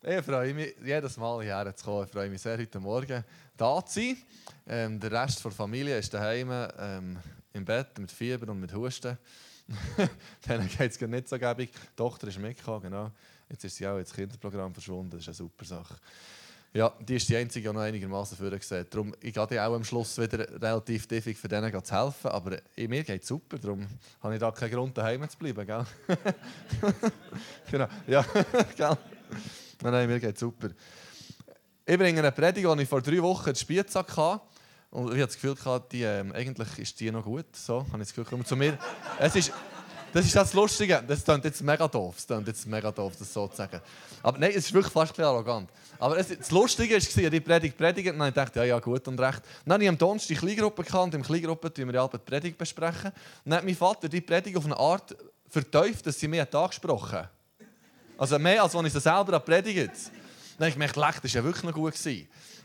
Ich freue mich jedes Mal hierher zu kommen. Ich freue mich sehr, heute Morgen da zu sein. Ähm, der Rest der Familie ist daheim ähm, im Bett mit Fieber und mit Husten. Denen geht es nicht so gäbig. Die Tochter ist mitgekommen, genau. Jetzt ist sie auch ins Kinderprogramm verschwunden. Das ist eine super Sache. Ja, die ist die einzige, die noch einigermaßen vorgesehen Darum, ich gehe auch am Schluss wieder relativ tiefig für denen zu helfen. Aber mir geht es super, darum habe ich da keinen Grund, daheim zu bleiben. Gell? genau, ja, gell? Nein, nein, mir geht super. Ich bringe eine Predigt, die ich vor drei Wochen in Spielsack hatte. Und ich hatte das Gefühl, die, ähm, eigentlich ist die noch gut. So, habe ich das Gefühl, zu mir. Es ist, das ist das Lustige. Das klingt jetzt mega doof. Das klingt jetzt mega doof, das so zu sagen. Aber nein, es ist wirklich fast ein arrogant. Aber es, das Lustige war, die Predigt predigt und dann dachte ich, ja, ja, gut und recht. Dann habe ich am Donnerstag die Kleingruppe gekannt. Im Kleingruppe besprechen wir ja die Predigt. Besprechen. Dann hat mein Vater die Predigt auf eine Art verteuft, dass sie mir angesprochen hat. Also mehr, als wenn ich es selber predigt. Dann habe ich leck, das war ja wirklich noch gut.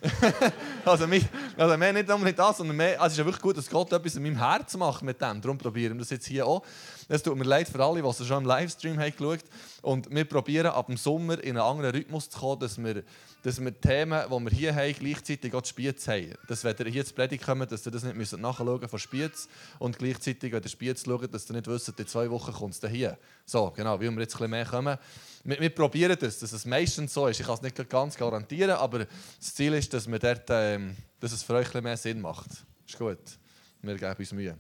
also, mich, also mehr nicht nur das, sondern mehr, also es ist ja wirklich gut, dass Gott etwas in meinem Herz macht mit dem. Darum probieren wir das jetzt hier auch. Es tut mir leid für alle, die es schon im Livestream haben geschaut Und wir probieren ab dem Sommer in einen anderen Rhythmus zu kommen, dass wir, dass wir Themen, die wir hier haben, gleichzeitig auch die Spiez haben. Dass, wenn ihr hier zu Predigt kommt, dass ihr das nicht müsst nachschauen von Spiez und gleichzeitig, wenn ihr Spiez schaut, dass ihr nicht wisst, in zwei Wochen kommt es hier. So, genau, wie wir jetzt ein bisschen mehr kommen. Wir, wir probieren das, dass es meistens so ist. Ich kann es nicht ganz garantieren, aber das Ziel ist, dass, wir dort, ähm, dass es für euch mehr Sinn macht. Ist gut. Wir geben uns Mühe.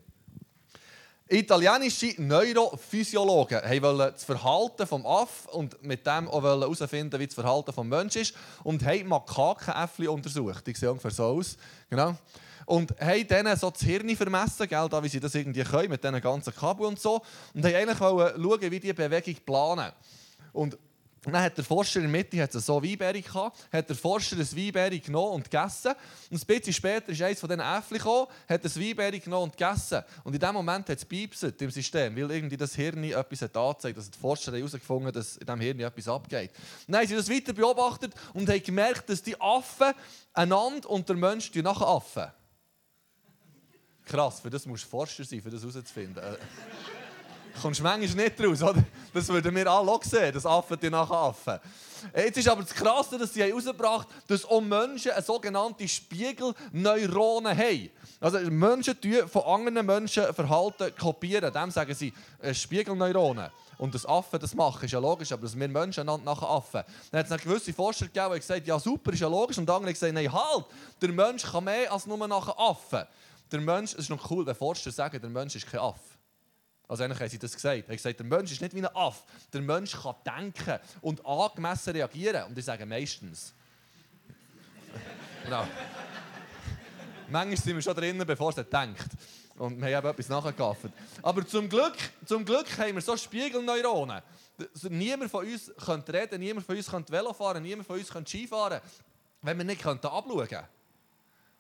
Italienische Neurophysiologen wollten das Verhalten des Affen und mit dem auch herausfinden, wie das Verhalten des Menschen ist. Und haben Makakenäffchen untersucht. Die sehen ungefähr so aus. Genau. Und haben denen so das Hirn vermessen, gell, da, wie sie das irgendwie können, mit diesen ganzen Kabel und so. Und haben eigentlich schauen, wie die Bewegung planen. Und dann hat der Forscher in der Mitte hat so Weinbeere gehabt, hat der Forscher ein Weinbeere genommen und gegessen. Und ein bisschen später ist eines von diesen Äpfeln gekommen, hat das Weinbeere genommen und gegessen. Und in dem Moment hat es im System, weil irgendwie das Hirn etwas hat angezeigt, dass die Forscher herausgefunden haben, dass in diesem Hirn etwas abgeht. dann haben sie das weiter beobachtet und haben gemerkt, dass die Affen einander und der Mensch nachher Affen. Krass, für das musst du Forscher sein, für das herauszufinden kommst du manchmal nicht raus, oder? Das würden wir alle auch sehen, das Affen die nach Affen. Jetzt ist aber das Krasse, dass sie herausgebracht haben, dass auch Menschen eine sogenannte Spiegelneuronen haben. Also Menschen kopieren von anderen Menschen Verhalten kopieren. Dem sagen sie äh, Spiegelneuronen. Und das Affen das machen, ist ja logisch, aber dass wir Menschen nachher Affen. Dann hat es gewisse Forscher gegeben, die gesagt ja super, ist ja logisch. Und andere haben gesagt, nein, halt, der Mensch kann mehr als nur nachher Affen. Der Mensch, es ist noch cool, wenn Forscher sagen, der Mensch ist kein Affe. Also eigentlich haben sie das gesagt. Er hat gesagt, der Mensch ist nicht wie ein Aff. Der Mensch kann denken und angemessen reagieren. Und ich sage meistens. genau. Manchmal sind wir schon drinnen, bevor er denkt. Und wir haben etwas nachgegafft. Aber zum Glück, zum Glück haben wir so Spiegelneuronen. Niemand von uns könnte reden, niemand von uns könnte Velo fahren, niemand von uns könnte Ski fahren, wenn wir nicht abschauen könnten.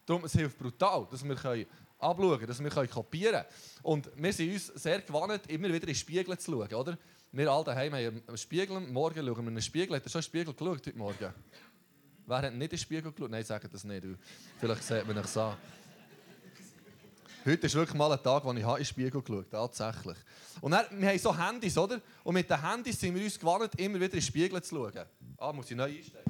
Darum es hilft brutal, dass wir abschauen, dass wir kopieren können. Und wir sind uns sehr gewohnt, immer wieder in den Spiegel zu schauen. Oder? Wir alle daheim haben einen Spiegel, morgen schauen wir in den Spiegel. Hat er schon in den Spiegel geschaut heute Morgen? Wer hat nicht in den Spiegel geschaut? Nein, sagen das nicht. Vielleicht sieht man es an. Heute ist wirklich mal ein Tag, wo ich in den Spiegel geschaut habe, tatsächlich. Und dann, wir haben so Handys, oder? Und mit den Handys sind wir uns gewohnt, immer wieder in den Spiegel zu schauen. Ah, muss ich neu einstellen?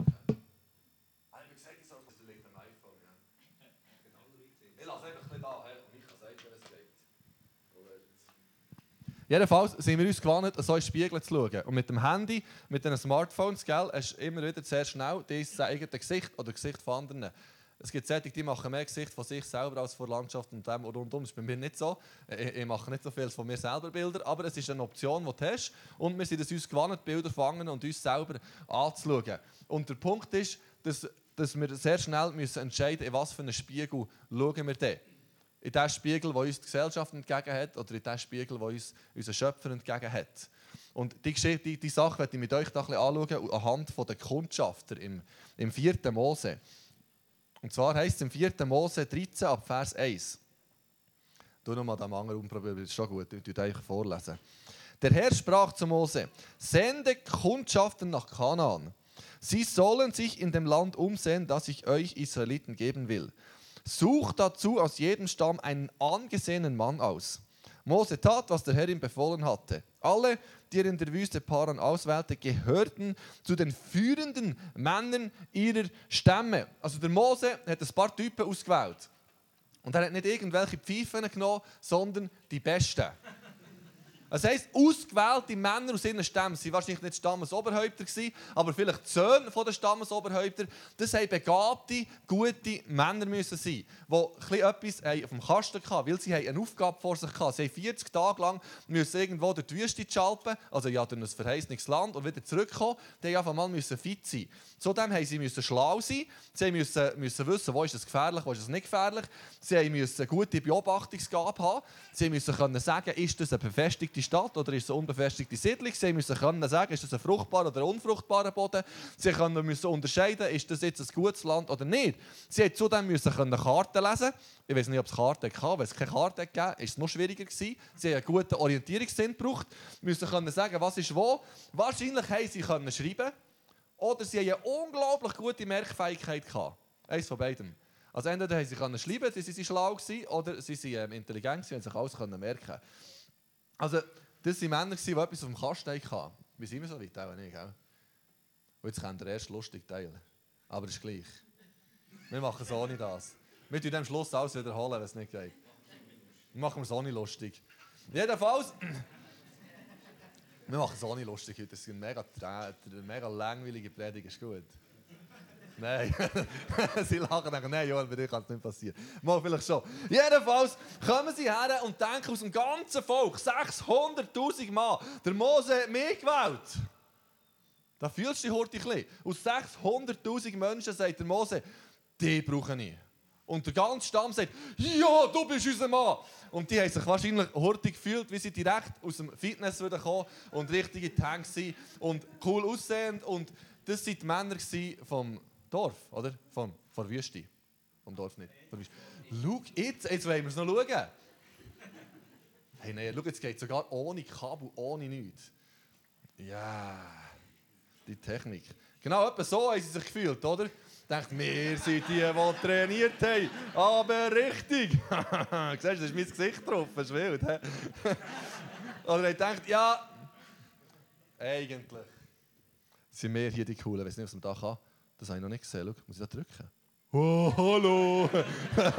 Jedenfalls sind wir uns gewohnt, so in Spiegel zu schauen. Und mit dem Handy, mit den Smartphones, gell, hast du immer wieder sehr schnell dein eigenes Gesicht oder Gesicht von anderen. Es gibt solche, die machen mehr Gesicht von sich selber als von Landschaft und dem rundum. Das ist bei mir nicht so. Ich, ich, mache nicht so viel von mir selber Bilder, aber es ist eine Option, die du hast. Und wir sind es uns gewohnt, Bilder fangen und uns selber anzuschauen. Und der Punkt ist, dass, dass wir sehr schnell müssen entscheiden müssen, in was für einen Spiegel schauen wir denn in den Spiegel, der uns die Gesellschaft entgegen hat, oder in den Spiegel, der uns unser Schöpfer entgegen hat. Und die, Geschichte, die, die Sache werde ich mit euch ein bisschen anschauen, anhand der Kundschafter im, im 4. Mose. Und zwar heißt es im 4. Mose 13 ab Vers 1. Du nochmal den Mangel umprobieren, das ist schon gut, ich euch vorlesen. Der Herr sprach zu Mose: Sende Kundschafter nach Kanaan. Sie sollen sich in dem Land umsehen, das ich euch Israeliten geben will. Sucht dazu aus jedem Stamm einen angesehenen Mann aus. Mose tat, was der Herr ihm befohlen hatte. Alle, die er in der Wüste Paran auswählte, gehörten zu den führenden Männern ihrer Stämme. Also der Mose hat ein paar Typen ausgewählt. Und er hat nicht irgendwelche Pfeifen genommen, sondern die besten. Das heisst, ausgewählte Männer aus ihren Stämmen, sie waren wahrscheinlich nicht Stammesoberhäupter, aber vielleicht Söhne der Stammesoberhäupter, das haben begabte, gute Männer müssen sein, die etwas auf dem Kasten hatten, weil sie eine Aufgabe vor sich hatten. Sie haben 40 Tage lang müssen irgendwo durch die Wüste schalten, also ja, durch ein verheißenes Land und wieder zurückkommen. Die mussten einfach mal fit sein. Zudem mussten sie müssen schlau sein, sie mussten, müssen wissen, wo ist es gefährlich, wo ist es nicht gefährlich. Sie mussten gute Beobachtungsgabe haben, sie mussten können sagen, ist das eine befestigte Stadt oder ist es eine unbefestigte Siedlung. Sie müssen können sagen, ist das ein fruchtbarer oder unfruchtbarer Boden. Sie können müssen unterscheiden, ist das jetzt ein gutes Land oder nicht. Sie mussten zudem müssen können Karten lesen. Ich weiß nicht, ob es Karten gab. Wenn es keine Karten gab, ist es noch schwieriger gewesen. Sie haben einen guten Orientierungssinn gebraucht. Sie müssen können sagen, was ist wo. Wahrscheinlich haben sie können schreiben oder sie haben eine unglaublich gute Merkfähigkeit gehabt. Eins von beidem. Also entweder haben sie können schreiben, sie waren schlau gewesen, oder sie waren ähm, intelligent und sich alles können merken. Also das waren Männer, die etwas auf dem Kasten hatten. Wir sind immer so weit, auch nicht? Und jetzt könnt ihr erst lustig teilen. Aber ist gleich. Wir machen es ohne das. Wir tun am Schluss alles wiederholen, wenn es nicht geht. Wir machen es ohne lustig. Jedenfalls, wir machen es ohne lustig heute. Das ist eine mega, mega langweilige Predigt, ist gut. Nein, sie lachen dann, nein, Joel, bei dir kann es nicht passieren. Mal vielleicht schon. Jedenfalls kommen sie her und denken aus dem ganzen Volk, 600'000 Mann, der Mose hat mich gewählt. Da fühlst du dich heute ein bisschen. Aus 600'000 Menschen sagt der Mose, die brauche ich. Und der ganze Stamm sagt, ja, du bist unser Mann. Und die haben sich wahrscheinlich hurtig gefühlt, wie sie direkt aus dem Fitness kommen und richtige Tanks sind und cool aussehend. Und das waren die Männer vom Dorf, oder? Von, von Wüste. Vom Dorf nicht. Von Wüste. Schau, jetzt, jetzt wollen wir es noch schauen. Hey, nein, schau, jetzt geht sogar ohne Kabel, ohne nichts. Ja, die Technik. Genau, etwa so haben sie sich gefühlt, oder? Denkt, wir sind die, die trainiert haben. Aber richtig. Siehst du, da ist mein Gesicht drauf, das ist wild. oder er denkt, ja, eigentlich sind wir hier die Coolen. Ich weiß nicht, was man da kann. Das habe ich noch nicht gesehen. Schau, muss ich da drücken? Oh, hallo!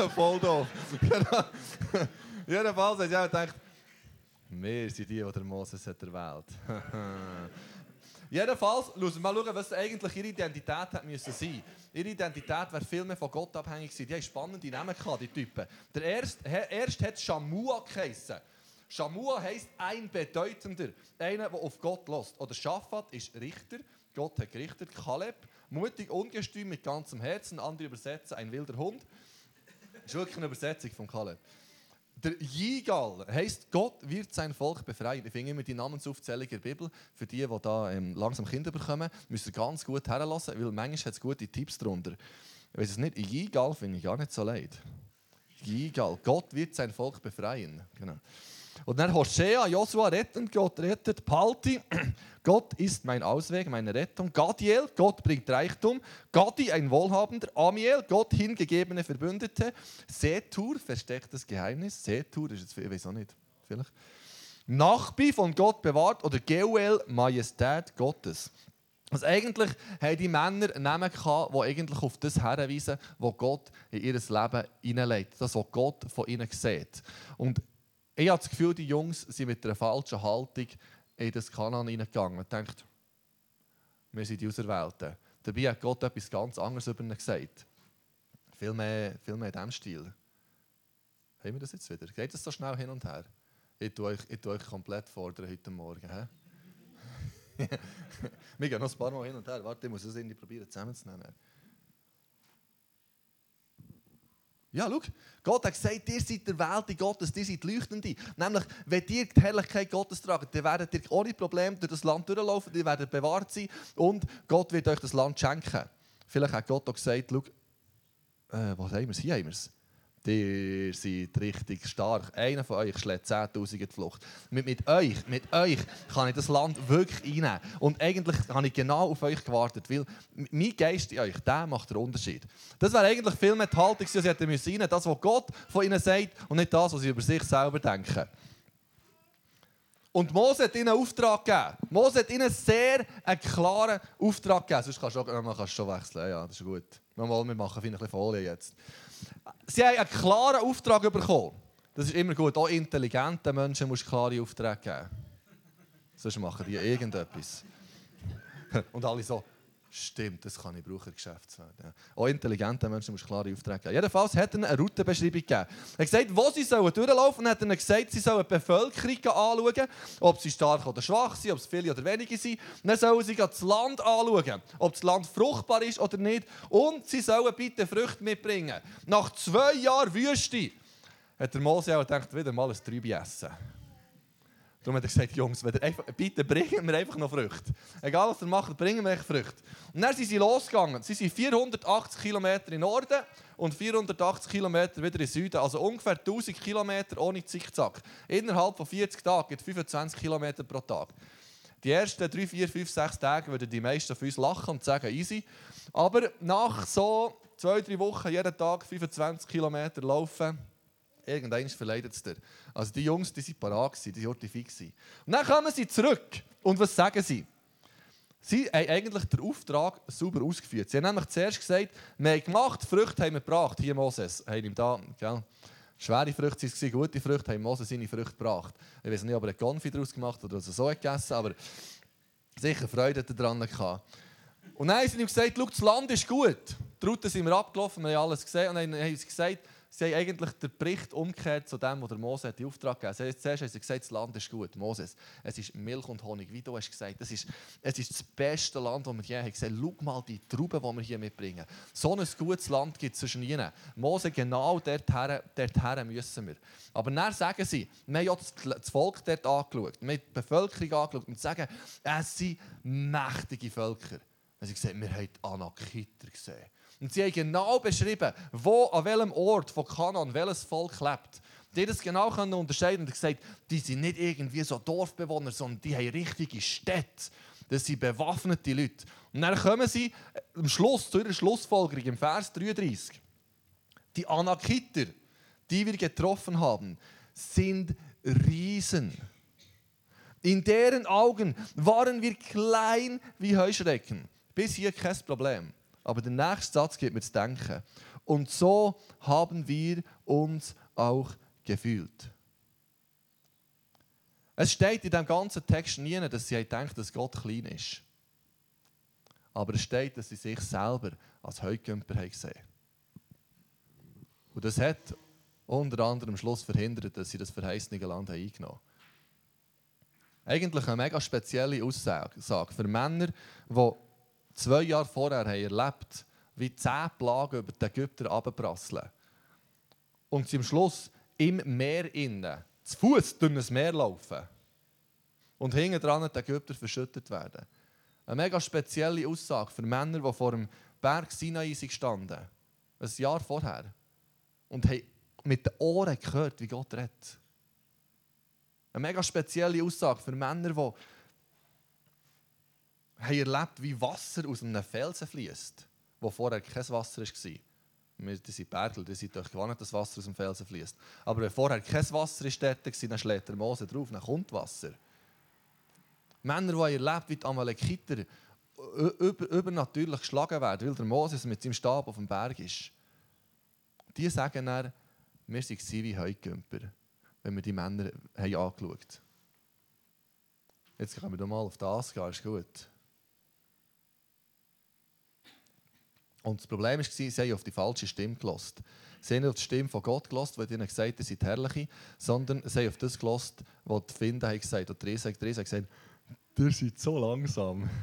Voll doof. Genau. Jedenfalls ich auch gedacht, wir sind die, die der Moses hat erwählt. Jedenfalls, mal schauen, was eigentlich ihre Identität hat müssen sein. Ihre Identität wäre viel mehr von Gott abhängig gewesen. Die haben spannende Namen gehabt, die Typen. Der erste, erst hat Shamua geheissen. Shamua heisst ein Bedeutender, einer, der auf Gott lässt. Oder Shaphat ist Richter, Gott hat gerichtet. Kaleb Mutig, ungestüm, mit ganzem Herzen. Andere übersetzen, ein wilder Hund. Das ist wirklich eine Übersetzung von Kaleb. Der Jigal heisst, Gott wird sein Volk befreien. Ich finde immer die Namensaufzählung in der Bibel, für die, die da ähm, langsam Kinder bekommen, müssen ganz gut herlassen, weil manchmal hat es gute Tipps darunter. Ich weiß es nicht, Jigal finde ich gar nicht so leid. Jigal, Gott wird sein Volk befreien. Genau. Und dann Hosea, Josua retten, Gott rettet, Palti, Gott ist mein Ausweg, meine Rettung. Gadiel, Gott bringt Reichtum. Gadi, ein Wohlhabender. Amiel, Gott hingegebene Verbündete. Setur, verstecktes Geheimnis. Setur ist jetzt, ich weiß auch nicht, vielleicht. Nachbi, von Gott bewahrt. Oder Geuel, Majestät Gottes. Also eigentlich haben die Männer Namen gehabt, die eigentlich auf das herweisen, was Gott in ihr Leben hineinlegt. Das, was Gott von ihnen sieht. Und ich habe das Gefühl, die Jungs sind mit einer falschen Haltung in das Kanan hineingegangen und denkt, wir sind die Auserwählten. Dabei hat Gott etwas ganz anderes über ihn gesagt. Viel mehr, viel mehr in diesem Stil. Haben wir das jetzt wieder? Geht das so schnell hin und her? Ich tue euch, ich tue euch komplett fordern heute Morgen. wir gehen noch ein paar Mal hin und her. Warte, ich muss es irgendwie probieren zusammenzunehmen. Ja, schau, Gott hat gesagt, ihr seid der Welt Gottes, ihr seid Leuchtende. Nämlich, wenn ihr die Herrlichkeit Gottes tragt, dann werdet ihr ohne Probleme durch das Land durchlaufen, ihr werdet bewahrt sein und Gott wird euch das Land schenken. Vielleicht hat Gott auch gesagt, schau, äh, was haben wir es? Hier haben wir es. Ihr seid richtig stark. Einer von euch schlägt 10.000 in die Flucht. Mit, mit, euch, mit euch kann ich das Land wirklich einnehmen. Und eigentlich habe ich genau auf euch gewartet, weil mein Geist in euch, der macht den Unterschied. Das wäre eigentlich viel mehr die Haltung, sie hätten müssen das, was Gott von ihnen sagt und nicht das, was sie über sich selber denken. Und Mose hat ihnen einen Auftrag gegeben. Mose hat ihnen sehr einen klaren Auftrag gegeben. Sonst kannst du schon, man kann schon wechseln. Ja, das ist gut. Wir machen ein bisschen Folie jetzt. Sie haben einen klaren Auftrag bekommen. Das ist immer gut. Auch intelligenten Menschen musst du klare Aufträge geben. Sonst machen die irgendetwas. Und alle so, Stimmt, das kann ich brauchen, Geschäftswelt. Ja. Auch intelligente Menschen müssen klare Aufträge geben. Jedenfalls hat er eine Routenbeschreibung gegeben. Er hat gesagt, wo sie sollen durchlaufen sollen. hat er gesagt, sie sollen die Bevölkerung anschauen, ob sie stark oder schwach sind, ob es viele oder wenige sind. dann sollen sie das Land anschauen, ob das Land fruchtbar ist oder nicht. Und sie sollen bitte Früchte mitbringen. Nach zwei Jahren Wüste hat der Mose auch gedacht, wieder mal ein Trübe essen. Darum hat er gesagt, Jungs, einfach, bitte bringen wir einfach noch Früchte. Egal was ihr macht, bringen wir echt Früchte. Und dann sind sie losgegangen. Sie sind 480 Kilometer in Norden und 480 Kilometer wieder in Süden. Also ungefähr 1000 Kilometer ohne Zickzack. Innerhalb von 40 Tagen gibt 25 Kilometer pro Tag. Die ersten 3, 4, 5, 6 Tage würden die meisten von uns lachen und sagen, easy. Aber nach so zwei, drei Wochen jeden Tag 25 Kilometer laufen, Irgendwann verleidet es dir. Also die Jungs, die waren parat, die waren fix. Und dann kommen sie zurück. Und was sagen sie? Sie haben eigentlich den Auftrag sauber ausgeführt. Sie haben nämlich zuerst gesagt, wir haben gemacht, Früchte haben wir gebracht. Hier Moses, haben ihm da, gell? Schwere Früchte waren gute Früchte, haben Moses seine Früchte gebracht. Ich weiß nicht, ob er einen Konfi daraus gemacht hat oder so gegessen, aber sicher Freude daran gehabt. Und dann haben sie ihm gesagt, das Land ist gut. Die Route sind wir abgelaufen, wir haben alles gesehen und haben sie gesagt, sie haben eigentlich den Bericht umgekehrt zu dem, was der Mose die Auftrag gegeben hat. Zuerst haben sie gesagt, das Land ist gut. Moses, es ist Milch und Honig, wie du hast gesagt. Es ist, es ist das beste Land, das wir je haben gesehen. Schau mal die Trauben, die wir hier mitbringen. So ein gutes Land gibt es zwischen ihnen. Mose, genau dorthin, dorthin müssen wir. Aber dann sagen sie, wir haben ja das Volk dort angeschaut, wir haben die Bevölkerung angeschaut und sagen, es sind mächtige Völker. Sie haben gesagt, wir haben die Anakiter gesehen. Und sie haben genau beschrieben, wo, an welchem Ort von Kanan welches Volk lebt. Die das genau unterscheiden und gesagt, die sind nicht irgendwie so Dorfbewohner, sondern die haben richtige Städte. Das sind bewaffnete Leute. Und dann kommen sie äh, am Schluss zu ihrer Schlussfolgerung im Vers 33. Die Anakiter, die wir getroffen haben, sind Riesen. In deren Augen waren wir klein wie Heuschrecken. Bis hier kein Problem. Aber der nächste Satz gibt mir zu denken. Und so haben wir uns auch gefühlt. Es steht in dem ganzen Text nie, dass sie denken, dass Gott klein ist. Aber es steht, dass sie sich selber als Heugümper gesehen. Und das hat unter anderem am Schluss verhindert, dass sie das verheißene Land eingenommen haben. Eigentlich eine mega spezielle Aussage für Männer, die zwei Jahre vorher haben erlebt, wie zehn Plagen über die Ägypter abprasseln. Und sie am Schluss im Meer innen, zu Fuß durch ein Meer laufen. Und hinten dran die Ägypter verschüttet werden. Eine mega spezielle Aussage für Männer, die vor dem Berg Sinai standen. Ein Jahr vorher. Und haben mit den Ohren gehört, wie Gott redet. Eine mega spezielle Aussage für Männer, die haben erlebt, wie Wasser aus einem Felsen fließt, wo vorher kein Wasser war. Wir sind Bergler, die sind doch gewohnt, dass Wasser aus dem Felsen fließt. Aber wenn vorher kein Wasser ist dort dann schlägt der Mose drauf, dann kommt Wasser. Männer, die erlebt, wie die Amalekiter übernatürlich geschlagen werden, weil der Moses mit seinem Stab auf dem Berg ist. Die sagen dann, wir waren wie Heugümper, wenn wir die Männer haben angeschaut haben. Jetzt können wir mal auf das gehen, ist gut. Und das Problem war, sie haben auf die falsche Stimme gelost. Sie haben nicht auf die Stimme von Gott gelost, weil ihnen gesagt ihr seid herrliche, sondern sie haben auf das gelost, was die Finder haben gesagt. Und Theresa hat gesagt, ihr seid so langsam.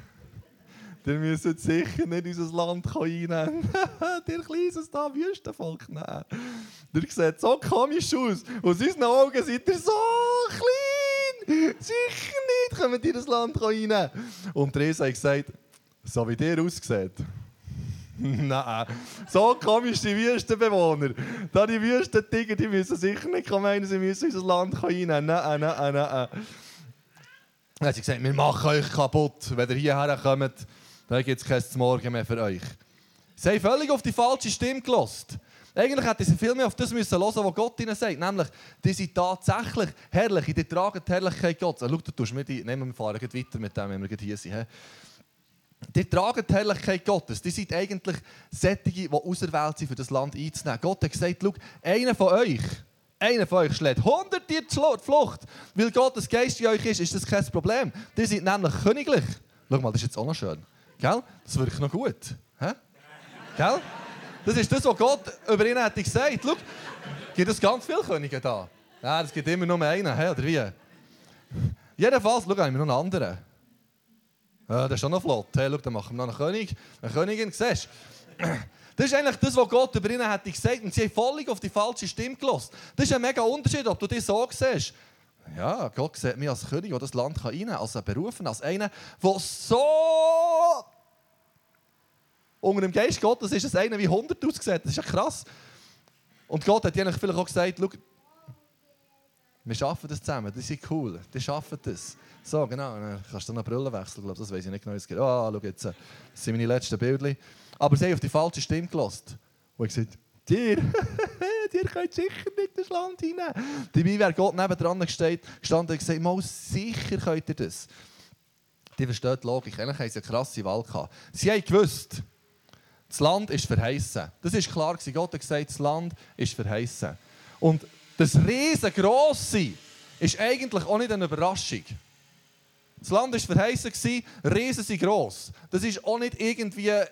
Ihr müsst sicher nicht in unser Land reinnehmen. ihr kleines da Wüstenvolk nehmen. Ihr seht so komisch aus. Aus unseren Augen seid ihr so klein. Sicher nicht ihr in das Land reinnehmen. Und Theresa hat gesagt, so wie ihr aussieht, Nein, so komisch die Wüstenbewohner. Da die Wüstentiger, die müssen sicher nicht meinen, sie müssen unser Land reinnehmen. Nein, nein, nein, nein. Sie gesagt, wir machen euch kaputt. Wenn ihr hierher kommt, dann gibt es kein Morgen mehr für euch. Sie haben völlig auf die falsche Stimme gelost. Eigentlich hätten sie viel mehr auf das müssen hören, was Gott ihnen sagt. Nämlich, die sind tatsächlich herrlich, die tragen die Herrlichkeit Gottes. Schau, du tust mir die, nehmen wir fahren weiter mit dem, wenn wir hier sind. Die tragen die Herrlichkeit Gottes. Die sind eigentlich Sättige, die auserwählt sind, für das Land einzunehmen. Gott hat gesagt, schau, einer von euch, einer von euch schlägt 100 Tiere zur Flucht. Weil Gottes Geist in euch ist, ist das kein Problem. Die sind nämlich königlich. Schau mal, das ist jetzt auch noch schön. Gell? Das wirkt noch gut. Hä? Gell? Das ist das, was Gott über ihn hat gesagt. Schau, gibt es ganz viele Könige da? Ja, es gibt immer nur einen, oder wie? Jedenfalls, schau, haben wir noch einen anderen. Ja, das ist schon noch flott. Hey, schau, dann machen wir noch einen König, eine Königin, siehst Das ist eigentlich das, was Gott über ihnen hat gesagt. Und sie haben völlig auf die falsche Stimme gelassen. Das ist ein mega Unterschied, ob du das so siehst. Ja, Gott sieht mich als König, der das Land kann einnehmen kann, als berufen, als einer, der so unter dem Geist Gottes ist es einer wie 100 ausgesehen. Das ist ja krass. Und Gott hat ihnen vielleicht auch gesagt, wir schaffen das zusammen, das ist cool, die schaffen das. So, genau, dann kannst du noch Brille wechseln, glaube das weiß ich nicht genau. Ah, oh, schau jetzt, das sind meine letzten Bilder. Aber sie haben auf die falsche Stimme gelassen. Und ich gesagt, dir, dir könnt sicher nicht das Land hinein. Dabei wäre Gott nebendran gestanden und gesagt, mal sicher könnt ihr das. Die verstehen die Logik. Eigentlich haben sie eine krasse Wahl gehabt. Sie haben gewusst, das Land ist verheißen. Das ist klar Gott hat gesagt, das Land ist verheißen. Und das riesengroße ist eigentlich auch nicht eine Überraschung. Das Land war verheißen, Riesen sind gross. Das ist auch nicht irgendwie äh,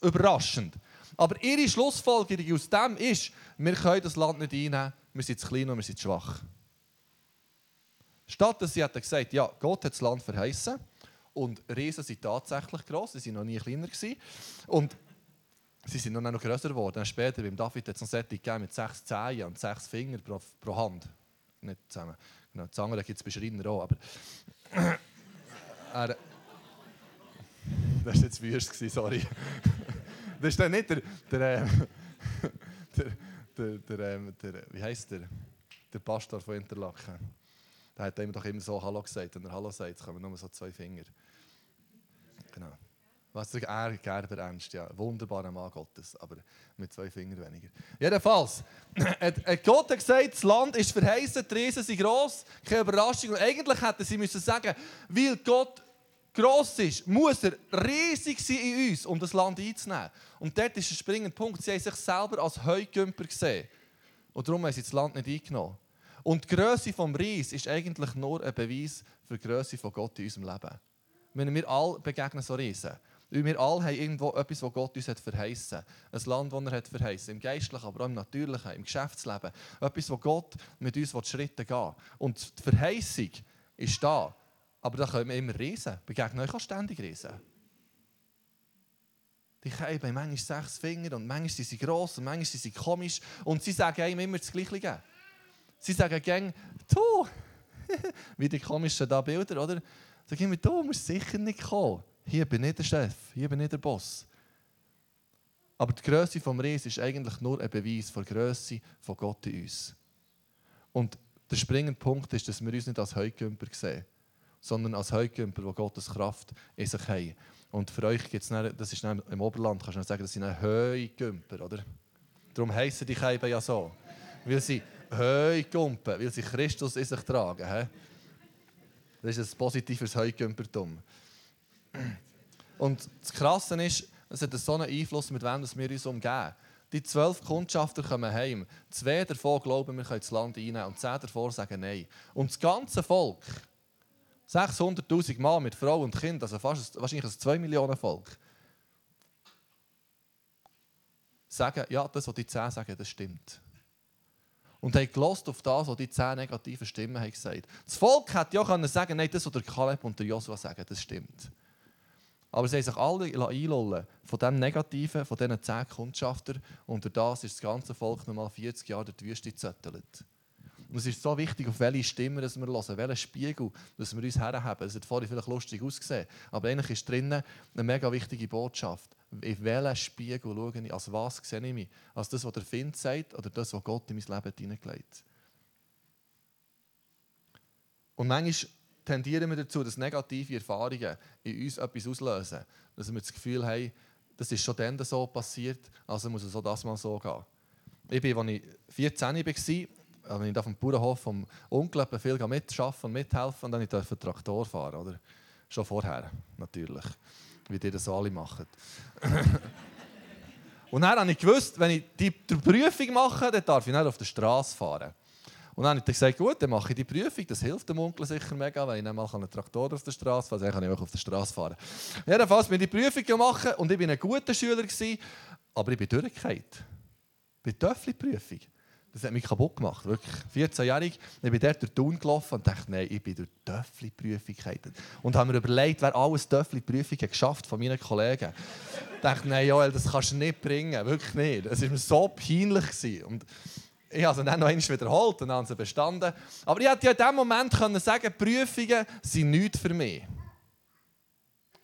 überraschend. Aber ihre Schlussfolgerung aus dem ist, wir können das Land nicht einnehmen, wir sind zu klein und wir sind zu schwach. Statt dass sie hat gesagt, ja, Gott hat das Land verheißen und Riesen sind tatsächlich gross, sie waren noch nie kleiner. Gewesen. Und sie sind noch, größer geworden. Dann später beim David hat es noch Sättig gegeben mit sechs Zehen und sechs Fingern pro, pro Hand. Nicht zusammen. Genau, das andere gibt es bei Schreiner auch. Aber er, das war jetzt wüst, sorry. Das ist dann nicht der, der, ähm, der, der, der, ähm, der wie heißt der? Der Pastor von Interlaken. Der hat ihm doch immer so Hallo gesagt. Wenn er Hallo sagt, kommen nur so zwei Finger. Was der er, Gerber Ernst, ja. Wunderbarer Mann Gottes, aber mit zwei Fingern weniger. Jedenfalls, Gott hat gesagt, das Land ist verheißen, die Riesen sind gross, keine Überraschung. Und eigentlich hätten sie müssen sagen, weil Gott gross ist, muss er riesig sein in uns, um das Land einzunehmen. Und dort ist der springende Punkt. Sie haben sich selber als Heugümper gesehen. Und darum haben sie das Land nicht eingenommen. Und die Größe des Ries ist eigentlich nur ein Beweis für die Größe von Gott in unserem Leben. Wenn wir alle begegnen so Riesen. Weil wir alle haben irgendwo etwas, was Gott uns hat verheißen hat. Ein Land, das er hat verheißen Im Geistlichen, aber auch im Natürlichen, im Geschäftsleben. Etwas, wo Gott mit uns Schritte gehen will. Und die Verheißung ist da. Aber da können wir immer Riesen. Begegnen euch auch ständig Riesen. Die haben manchmal sechs Finger und manchmal sind sie gross und manchmal sind sie komisch. Und sie sagen einem immer das Gleiche. Sie sagen gern, du, wie die komischen da Bilder, oder? Sagen immer, du musst sicher nicht kommen. Hier bin ich der Chef, hier bin ich der Boss. Aber die Größe des Ries ist eigentlich nur ein Beweis der Größe von Gott in uns. Und der springende Punkt ist, dass wir uns nicht als Heugümper sehen sondern als Heugümper, die Gottes Kraft in sich haben. Und für euch gibt es, das ist im Oberland, kannst du sagen, das sind Heugümper, oder? Darum heissen die Scheiben ja so. Weil sie Heugumpen, weil sie Christus in sich tragen. He? Das ist ein positives Heugümpertum. Und das Krasse ist, es hat so einen Einfluss, mit wem wir uns umgeben. Die zwölf Kundschafter kommen heim. Zwei davon glauben, wir können das Land einnehmen und zehn davon sagen Nein. Und das ganze Volk, 600'000 Mann mit Frau und Kind, also fast wahrscheinlich ein 2 Millionen Volk, sagen, ja, das, was die 10 sagen, das stimmt. Und haben gelost auf das, was die 10 negativen Stimmen haben gesagt. Das Volk hätte ja können sagen, nein, das, was der Kaleb und der Joshua sagen, das stimmt. Aber sie haben sich alle einlullen von dem Negativen, von diesen 10 Kundschaftern. Und durch das ist das ganze Volk nochmal 40 Jahre durch die Wüste gezettelt. Und es ist so wichtig, auf welche Stimme wir hören, welchen Spiegel dass wir uns herhaben. Es hat vorhin vielleicht lustig ausgesehen, aber eigentlich ist drinnen eine mega wichtige Botschaft. In welchen Spiegel schaue ich, als was sehe ich mich? Als das, was der Find sagt oder das, was Gott in mein Leben hineingelegt. Und manchmal tendieren wir dazu, dass negative Erfahrungen in uns etwas auslösen. Dass wir das Gefühl haben, das ist schon dann so passiert, also muss es auch das mal so gehen. Ich bin, als ich 14 war, als ich auf dem Bauernhof vom Onkel viel mitarbeiten und mithelfen und dann durfte ich Traktor fahren. Oder? Schon vorher, natürlich. Wie die das alle machen. und dann habe ich gewusst, wenn ich die Prüfung mache, dann darf ich nicht auf der Straße fahren. Und dann habe ich gesagt, gut, dann mache ich die Prüfung. Das hilft dem Onkel sicher mega, weil ich nicht mal einen Traktor auf der Straße fahren kann. Also kann ich auf der Straße fahren. Jedenfalls bin ich die Prüfung gemacht und ich war ein guter Schüler, gewesen, aber ich bin durchgefallen. Bei der Töffli-Prüfung. Das hat mich kaputt gemacht. Wirklich. 14-jährig. Ich bin dort durch die Tun gelaufen und dachte, nein, ich bin durch die Töffli-Prüfung. Und habe mir überlegt, wer alles Töffli-Prüfung geschafft von meinen Kollegen. ich dachte, nein, Joel, das kannst du nicht bringen. Wirklich nicht. Es war mir so peinlich. Gewesen. Und ich habe sie dann noch einmal wiederholt und dann sie bestanden. Aber ich hätte ja in dem Moment können sagen, Prüfungen sind nichts für mich.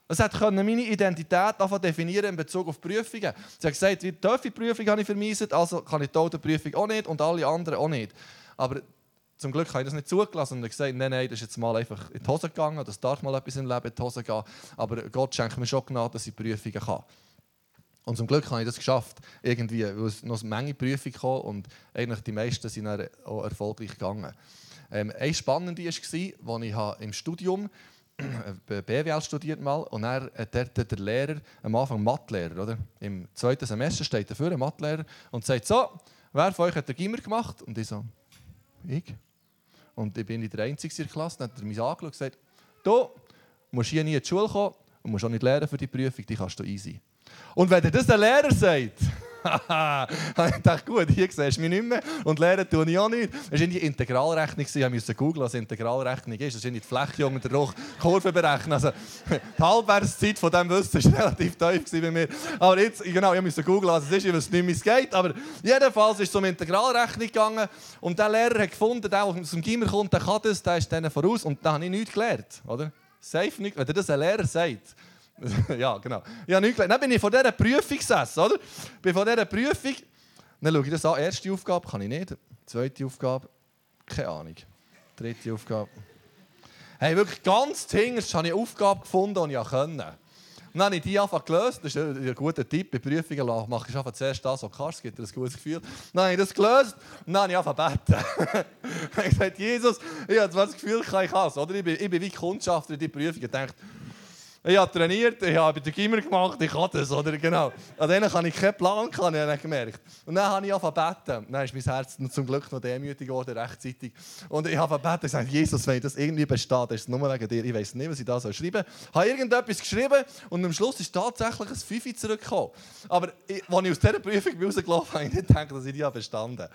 Es hat meine Identität definieren in Bezug auf Prüfungen. Sie hat gesagt, die Töffi-Prüfung habe ich vermiesen, also kann ich die Autoprüfung auch nicht und alle anderen auch nicht. Aber zum Glück habe ich das nicht zugelassen und gesagt, nein, nein, das ist jetzt mal einfach in die Hose gegangen, das darf mal etwas im Leben in die Hose gehen. Aber Gott schenkt mir schon Gnade, dass ich Prüfungen kann. Und zum Glück habe ich das geschafft, irgendwie, weil es noch eine Menge Prüfungen kam und eigentlich die meisten sind auch erfolgreich gegangen. Ähm, eine spannende war, als ich im Studium BWL studiert mal und er hat der Lehrer am Anfang Mathelehrer, oder? Im zweiten Semester steht er für ein Mathelehrer und sagt so, wer von euch hat den Gimmer gemacht? Und ich so, ich. Und ich bin in der Klasse. Dann hat er mich angeschaut und gesagt, du musst hier nie in die Schule kommen und musst auch nicht lernen für die Prüfung, die kannst du easy. Und wenn dir das der Lehrer sagt, ich dachte, gut, hier siehst du mich nicht mehr und lernen tue ich auch nicht. Es war in die Integralrechnung, ich musste googeln, was Integralrechnung ist. Das ist die Fläche unter der Kurve berechnen. Also, die Halbwertszeit von diesem Wissen war relativ tief bei mir. Aber jetzt, genau, ich musste googeln, was es ist, ich weiß nicht, wie es geht. Aber jedenfalls ist es um Integralrechnung gegangen und der Lehrer hat gefunden, der, der aus dem Gimmer kommt, der kann das, der ist denen voraus und da habe ich nichts gelernt. Oder? Safe nicht, wenn dir das ein Lehrer sagt. ja, genau. Ich habe nichts gelernt. Dann bin ich von dieser Prüfung gesessen, oder? Bin von dieser Prüfung, dann schaue ich das an. Erste Aufgabe kann ich nicht. Zweite Aufgabe, keine Ahnung. Dritte Aufgabe. Hey, wirklich ganz hinterst habe ich eine Aufgabe gefunden, die ich konnte. Und dann habe ich die einfach gelöst. Das ist ein guter Tipp. Bei Prüfungen mache ich einfach zuerst das, was du kannst. Das gibt dir ein gutes Gefühl. Dann habe ich das gelöst und dann habe ich einfach beten. ich habe gesagt, Jesus, ich habe das Gefühl, ich kann es. Ich bin, wie Kundschafter in die Prüfung. Ich dachte, ich habe trainiert, ich habe den Gimmer gemacht, ich kann das, oder? Genau. An denen habe ich keinen Plan, habe ich gemerkt. Und dann habe ich angefangen zu. Dann ist mein Herz zum Glück noch demütig geworden, rechtzeitig. Und ich habe gebeten und gesagt, Jesus, wenn das irgendwie besteht, ist nur wegen dir. Ich weiß nicht, was ich da soll schreiben soll. Ich habe irgendetwas geschrieben und am Schluss ist tatsächlich ein Fifi zurückgekommen. Aber als ich aus dieser Prüfung rausgelaufen bin, habe ich nicht gedacht, dass ich die bestanden habe.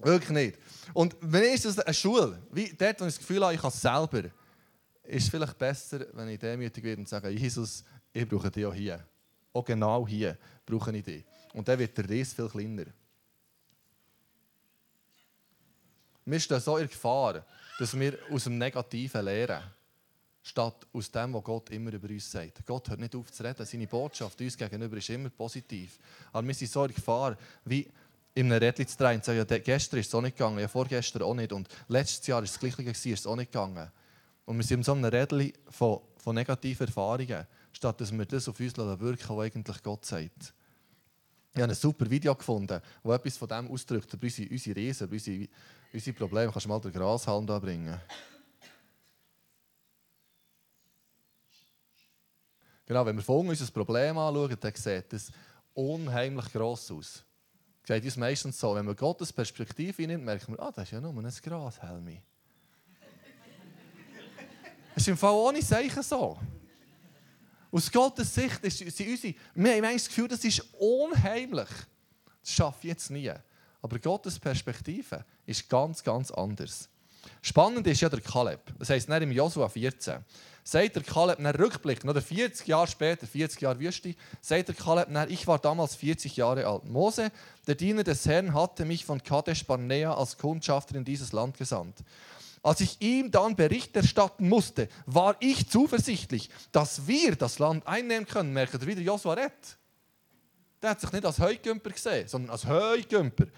Wirklich nicht. Und wenn ist das eine Schule, wie dort, wo ich das Gefühl habe, ich kann es selber ist es vielleicht besser, wenn ich demütig werde und sage, Jesus, ich brauche dich auch hier. Auch genau hier brauche ich dich. Und dann wird der Riss viel kleiner. Wir stehen so in Gefahr, dass wir aus dem Negativen lernen, statt aus dem, was Gott immer über uns sagt. Gott hört nicht auf zu reden. Seine Botschaft uns gegenüber ist immer positiv. Aber wir sind so in Gefahr, wie in einem Rädchen zu drehen und sagen, ja, gestern ist es auch nicht gegangen, ja, vorgestern auch nicht und letztes Jahr ist es gleich ist es auch nicht gegangen. Und wir sind in so einem Rädchen von, von negativen Erfahrungen, statt dass wir das auf uns wirken was eigentlich Gott sagt. Ich habe ein super Video gefunden, das etwas von dem ausdrückt, über unsere, unsere Riesen, über unsere, unsere Probleme. Kannst du mal den Grashalm da bringen? Genau, wenn wir von unser Problem anschauen, dann sieht es unheimlich gross aus. Sieht uns meistens so, wenn man Gottes Perspektive nimmt, merkt man, ah, das ist ja nur ein Grashelm. Das ist im Fall ohne Zeichen so. Aus Gottes Sicht ist, sind unsere, wir haben das Gefühl, das ist unheimlich. Das schaffe ich jetzt nie. Aber Gottes Perspektive ist ganz, ganz anders. Spannend ist ja der Kaleb. Das heisst, im Josua 14 sagt der Kaleb nach Rückblick, noch 40 Jahre später, 40 Jahre Wüste, sagt der Kaleb, ich war damals 40 Jahre alt. Mose, der Diener des Herrn, hatte mich von Kadesh Barnea als Kundschafter in dieses Land gesandt. Als ich ihm dann Bericht erstatten musste, war ich zuversichtlich, dass wir das Land einnehmen können. Merkt ihr wieder Josua Rett? Der hat sich nicht als Heugümper gesehen, sondern als Heugümper.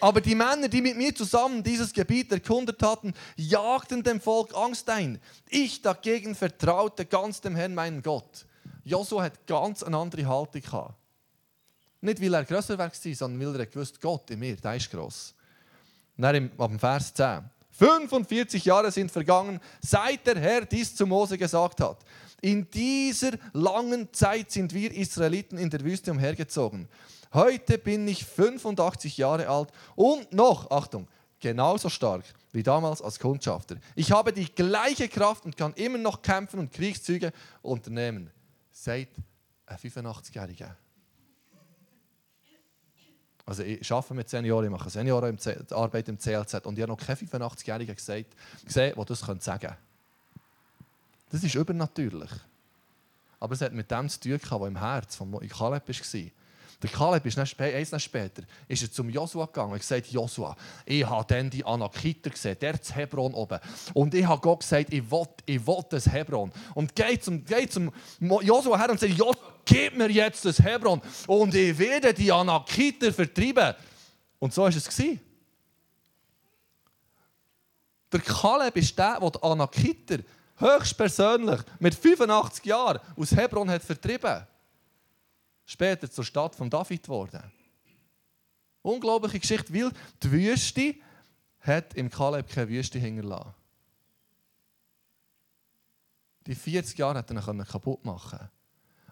Aber die Männer, die mit mir zusammen dieses Gebiet erkundet hatten, jagten dem Volk Angst ein. Ich dagegen vertraute ganz dem Herrn, meinen Gott. Josua hat ganz eine andere Haltung gehabt. Nicht, weil er grösser war, sondern weil er gewusst, Gott in mir, der ist gross. Und dann ab dem Vers 10. 45 Jahre sind vergangen, seit der Herr dies zu Mose gesagt hat. In dieser langen Zeit sind wir Israeliten in der Wüste umhergezogen. Heute bin ich 85 Jahre alt und noch, Achtung, genauso stark wie damals als Kundschafter. Ich habe die gleiche Kraft und kann immer noch kämpfen und Kriegszüge unternehmen. Ein 85-Jähriger. Also ich arbeite mit Senioren, ich mache Seniorenarbeit im CLZ und ich habe noch keinen 85-Jährigen gesehen, der das sagen könnte. Das ist übernatürlich. Aber es hat mit dem zu tun, was im Herz von Kaleb war. Der Kaleb ist dann, eins Jahr später ist er zum Josua gegangen und gesagt, Josua, ich habe dann die Anakiter gesehen, der zu Hebron oben. Und ich habe Gott gesagt, ich will, ich will das Hebron. Und geht zum, geht zum Josua her und sagt, Josua, gib mir jetzt das Hebron und ich werde die Anakiter vertreiben. Und so war es. Der Kaleb ist der, der die Anakiter höchstpersönlich mit 85 Jahren aus Hebron hat vertrieben hat später zur Stadt von David geworden. Unglaubliche Geschichte, weil die Wüste hat im Kaleb keine Wüste hinterlassen. Die 40 Jahre hat er kaputt machen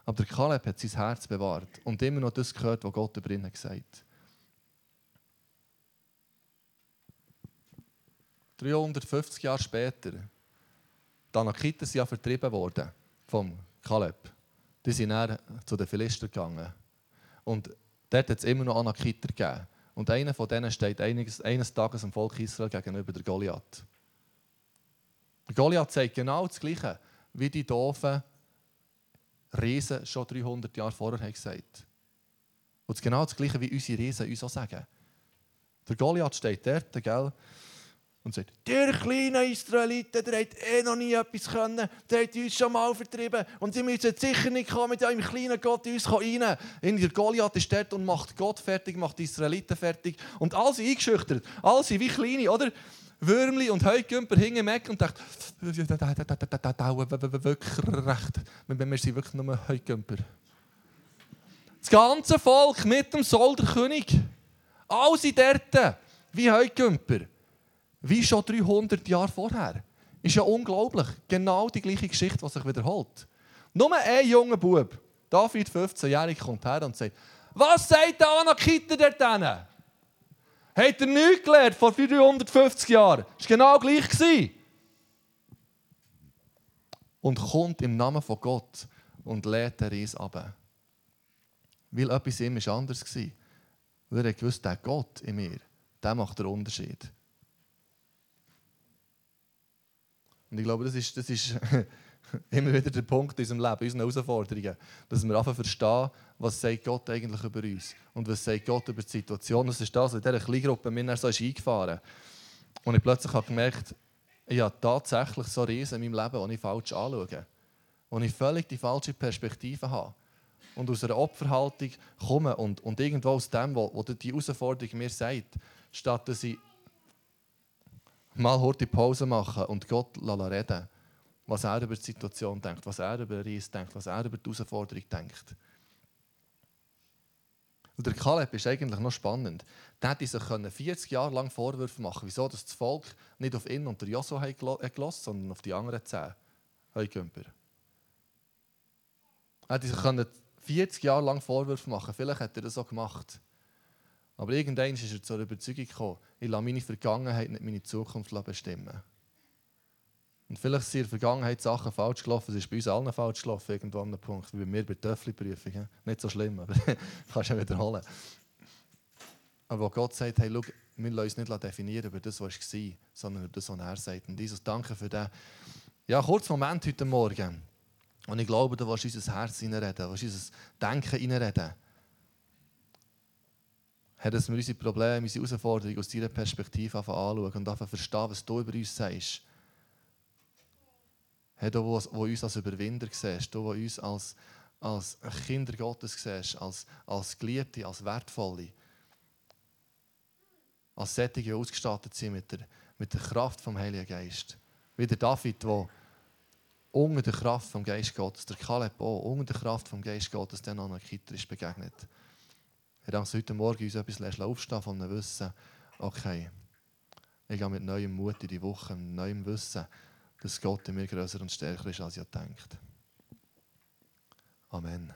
Aber der Kaleb hat sein Herz bewahrt und immer noch das gehört, was Gott über ihn gesagt hat. 350 Jahre später, die Anakiten sind ja vertrieben worden vom Kaleb die sind dann zu den Philistern gegangen. Und dort hat es immer noch Anakiter gegeben. Und einer von denen steht eines, eines Tages dem Volk Israel gegenüber der Goliath. Der Goliath sagt genau das Gleiche, wie die doofen Riesen schon 300 Jahre vorher haben gesagt Und genau das Gleiche, wie unsere Riesen uns auch sagen. Der Goliath steht dort, gell? Und sagt, der kleine Israeliten, der hat eh noch nie etwas können, der hat uns schon mal vertrieben und sie müssen sicher nicht kommen mit einem kleinen Gott uns rein. In der Goliath ist dort und macht Gott fertig, macht die Israeliten fertig und all sie eingeschüchtert, all sie wie kleine, oder? Würmli und Heugümper hingen weg und dachten, wirklich recht. Wir sind wirklich nur Heugümper. Das ganze Volk mit dem Soll der König. All sie dort, wie Heugümper. Wie schon 300 Jahre vorher. Ist ja unglaublich. Genau die gleiche Geschichte, die sich wiederholt. Nur ein junger Bub, David, 15-jährig, kommt her und sagt: Was sagt der Anakita dort hinten? Hat er nichts gelernt vor 450 Jahren? Das war genau gleich. Und kommt im Namen von Gott und lädt den Ries ab. Weil etwas in ihm anders war. Weil er wusste, der Gott in mir, der macht den Unterschied. Und ich glaube, das ist, das ist immer wieder der Punkt in unserem Leben, in unseren Herausforderungen, dass wir einfach verstehen, was sagt Gott eigentlich über uns und was sagt Gott über die Situation. Das ist das, was in dieser Kleingruppe mir so ist eingefahren Und ich plötzlich habe gemerkt, ich habe tatsächlich so Riesen in meinem Leben, die ich falsch anschaue. Und ich völlig die falsche Perspektive habe. Und aus einer Opferhaltung komme und, und irgendwo aus dem, was die Herausforderung mir sagt, statt dass ich mal heute Pause machen und Gott reden was er über die Situation denkt, was er über Reis denkt, was er über die Herausforderung denkt. Und der Kaleb ist eigentlich noch spannend. Der hätte sich 40 Jahre lang Vorwürfe machen wieso das Volk nicht auf ihn und Joshua gelassen sondern auf die anderen 10 Heugümper. Er hätte sich 40 Jahre lang Vorwürfe machen Vielleicht hat er das so gemacht. Aber irgendwann ist er zur Überzeugung gekommen, ich lasse meine Vergangenheit nicht meine Zukunft bestimmen. Und vielleicht sind in der Vergangenheit Sachen falsch gelaufen. Es ist bei uns allen falsch gelaufen, irgendwo an einem Punkt. Wie bei mir bei der Töffli-Prüfung. Nicht so schlimm, aber kannst du ja wiederholen. Aber wo Gott sagt, hey, schau, wir lassen uns nicht definieren über das, was war, sondern über das, was er sagt. Und Jesus, danke für den ja, kurzen Moment heute Morgen. Und ich glaube, du willst unser Herz reinreden, du willst unser Denken reinreden. Herr, dass wir unsere Probleme, unsere Herausforderungen aus deiner Perspektive anschauen und verstehen, was du über uns sagst. Herr, du, wo, wo uns als Überwinder siehst, du, wo uns als, als Kinder Gottes siehst, als, als Geliebte, als Wertvolle, als Sättige ausgestattet sind mit der, mit der Kraft vom Heiligen Geist. Wie der David, der unter der Kraft vom Geist Gottes, der Kaleb auch, unter der Kraft vom Geist Gottes, den Anakiter ist begegnet. Herr, danke, dass heute Morgen uns etwas aufstehen von einem Wissen, okay, ich gehe mit neuem Mut in die Woche, mit neuem Wissen, dass Gott in mir größer und stärker ist, als ich denkt. Amen.